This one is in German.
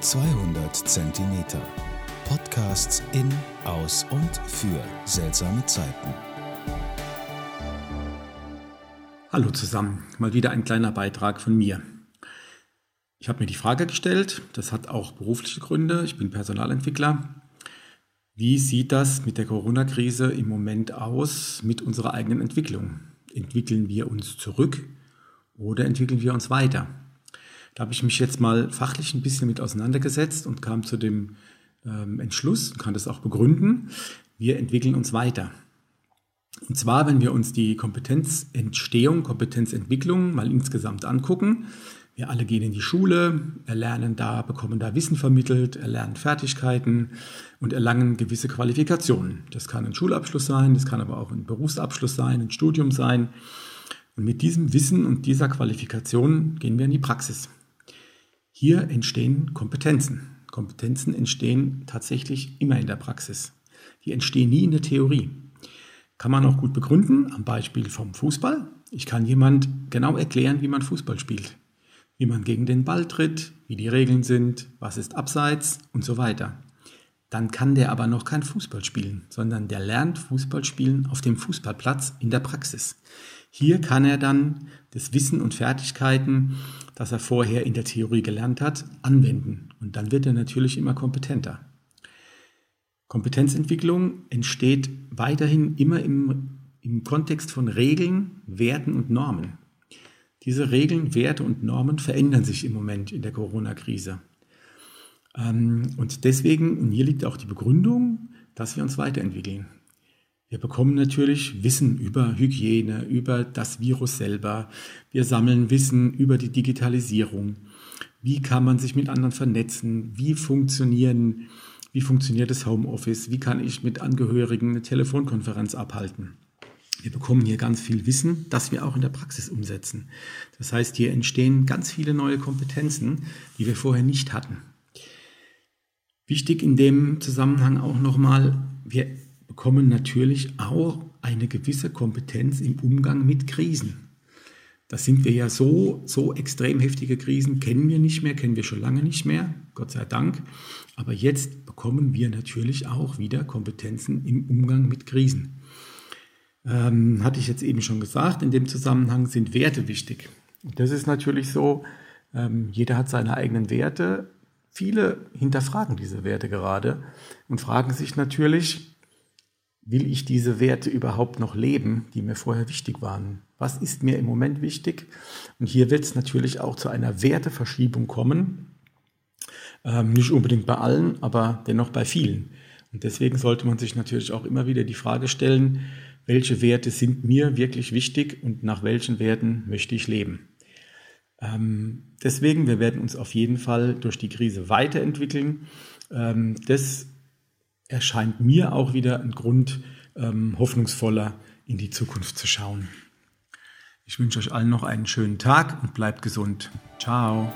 200 Zentimeter. Podcasts in, aus und für seltsame Zeiten. Hallo zusammen, mal wieder ein kleiner Beitrag von mir. Ich habe mir die Frage gestellt, das hat auch berufliche Gründe, ich bin Personalentwickler. Wie sieht das mit der Corona-Krise im Moment aus mit unserer eigenen Entwicklung? Entwickeln wir uns zurück oder entwickeln wir uns weiter? Da habe ich mich jetzt mal fachlich ein bisschen mit auseinandergesetzt und kam zu dem ähm, Entschluss, kann das auch begründen, wir entwickeln uns weiter. Und zwar, wenn wir uns die Kompetenzentstehung, Kompetenzentwicklung mal insgesamt angucken. Wir alle gehen in die Schule, erlernen da, bekommen da Wissen vermittelt, erlernen Fertigkeiten und erlangen gewisse Qualifikationen. Das kann ein Schulabschluss sein, das kann aber auch ein Berufsabschluss sein, ein Studium sein. Und mit diesem Wissen und dieser Qualifikation gehen wir in die Praxis. Hier entstehen Kompetenzen. Kompetenzen entstehen tatsächlich immer in der Praxis. Die entstehen nie in der Theorie. Kann man auch gut begründen am Beispiel vom Fußball. Ich kann jemand genau erklären, wie man Fußball spielt. Wie man gegen den Ball tritt, wie die Regeln sind, was ist abseits und so weiter. Dann kann der aber noch kein Fußball spielen, sondern der lernt Fußball spielen auf dem Fußballplatz in der Praxis. Hier kann er dann das Wissen und Fertigkeiten, das er vorher in der Theorie gelernt hat, anwenden. Und dann wird er natürlich immer kompetenter. Kompetenzentwicklung entsteht weiterhin immer im, im Kontext von Regeln, Werten und Normen. Diese Regeln, Werte und Normen verändern sich im Moment in der Corona-Krise. Ähm, und deswegen, und hier liegt auch die Begründung, dass wir uns weiterentwickeln. Wir bekommen natürlich Wissen über Hygiene, über das Virus selber. Wir sammeln Wissen über die Digitalisierung. Wie kann man sich mit anderen vernetzen? Wie funktionieren, wie funktioniert das Homeoffice? Wie kann ich mit Angehörigen eine Telefonkonferenz abhalten? Wir bekommen hier ganz viel Wissen, das wir auch in der Praxis umsetzen. Das heißt, hier entstehen ganz viele neue Kompetenzen, die wir vorher nicht hatten. Wichtig in dem Zusammenhang auch nochmal, wir bekommen natürlich auch eine gewisse Kompetenz im Umgang mit Krisen. Da sind wir ja so, so extrem heftige Krisen kennen wir nicht mehr, kennen wir schon lange nicht mehr, Gott sei Dank. Aber jetzt bekommen wir natürlich auch wieder Kompetenzen im Umgang mit Krisen. Ähm, hatte ich jetzt eben schon gesagt, in dem Zusammenhang sind Werte wichtig. Das ist natürlich so, ähm, jeder hat seine eigenen Werte. Viele hinterfragen diese Werte gerade und fragen sich natürlich, will ich diese Werte überhaupt noch leben, die mir vorher wichtig waren? Was ist mir im Moment wichtig? Und hier wird es natürlich auch zu einer Werteverschiebung kommen. Ähm, nicht unbedingt bei allen, aber dennoch bei vielen. Und deswegen sollte man sich natürlich auch immer wieder die Frage stellen, welche Werte sind mir wirklich wichtig und nach welchen Werten möchte ich leben? Ähm, deswegen, wir werden uns auf jeden Fall durch die Krise weiterentwickeln. Ähm, das erscheint mir auch wieder ein Grund, ähm, hoffnungsvoller in die Zukunft zu schauen. Ich wünsche euch allen noch einen schönen Tag und bleibt gesund. Ciao.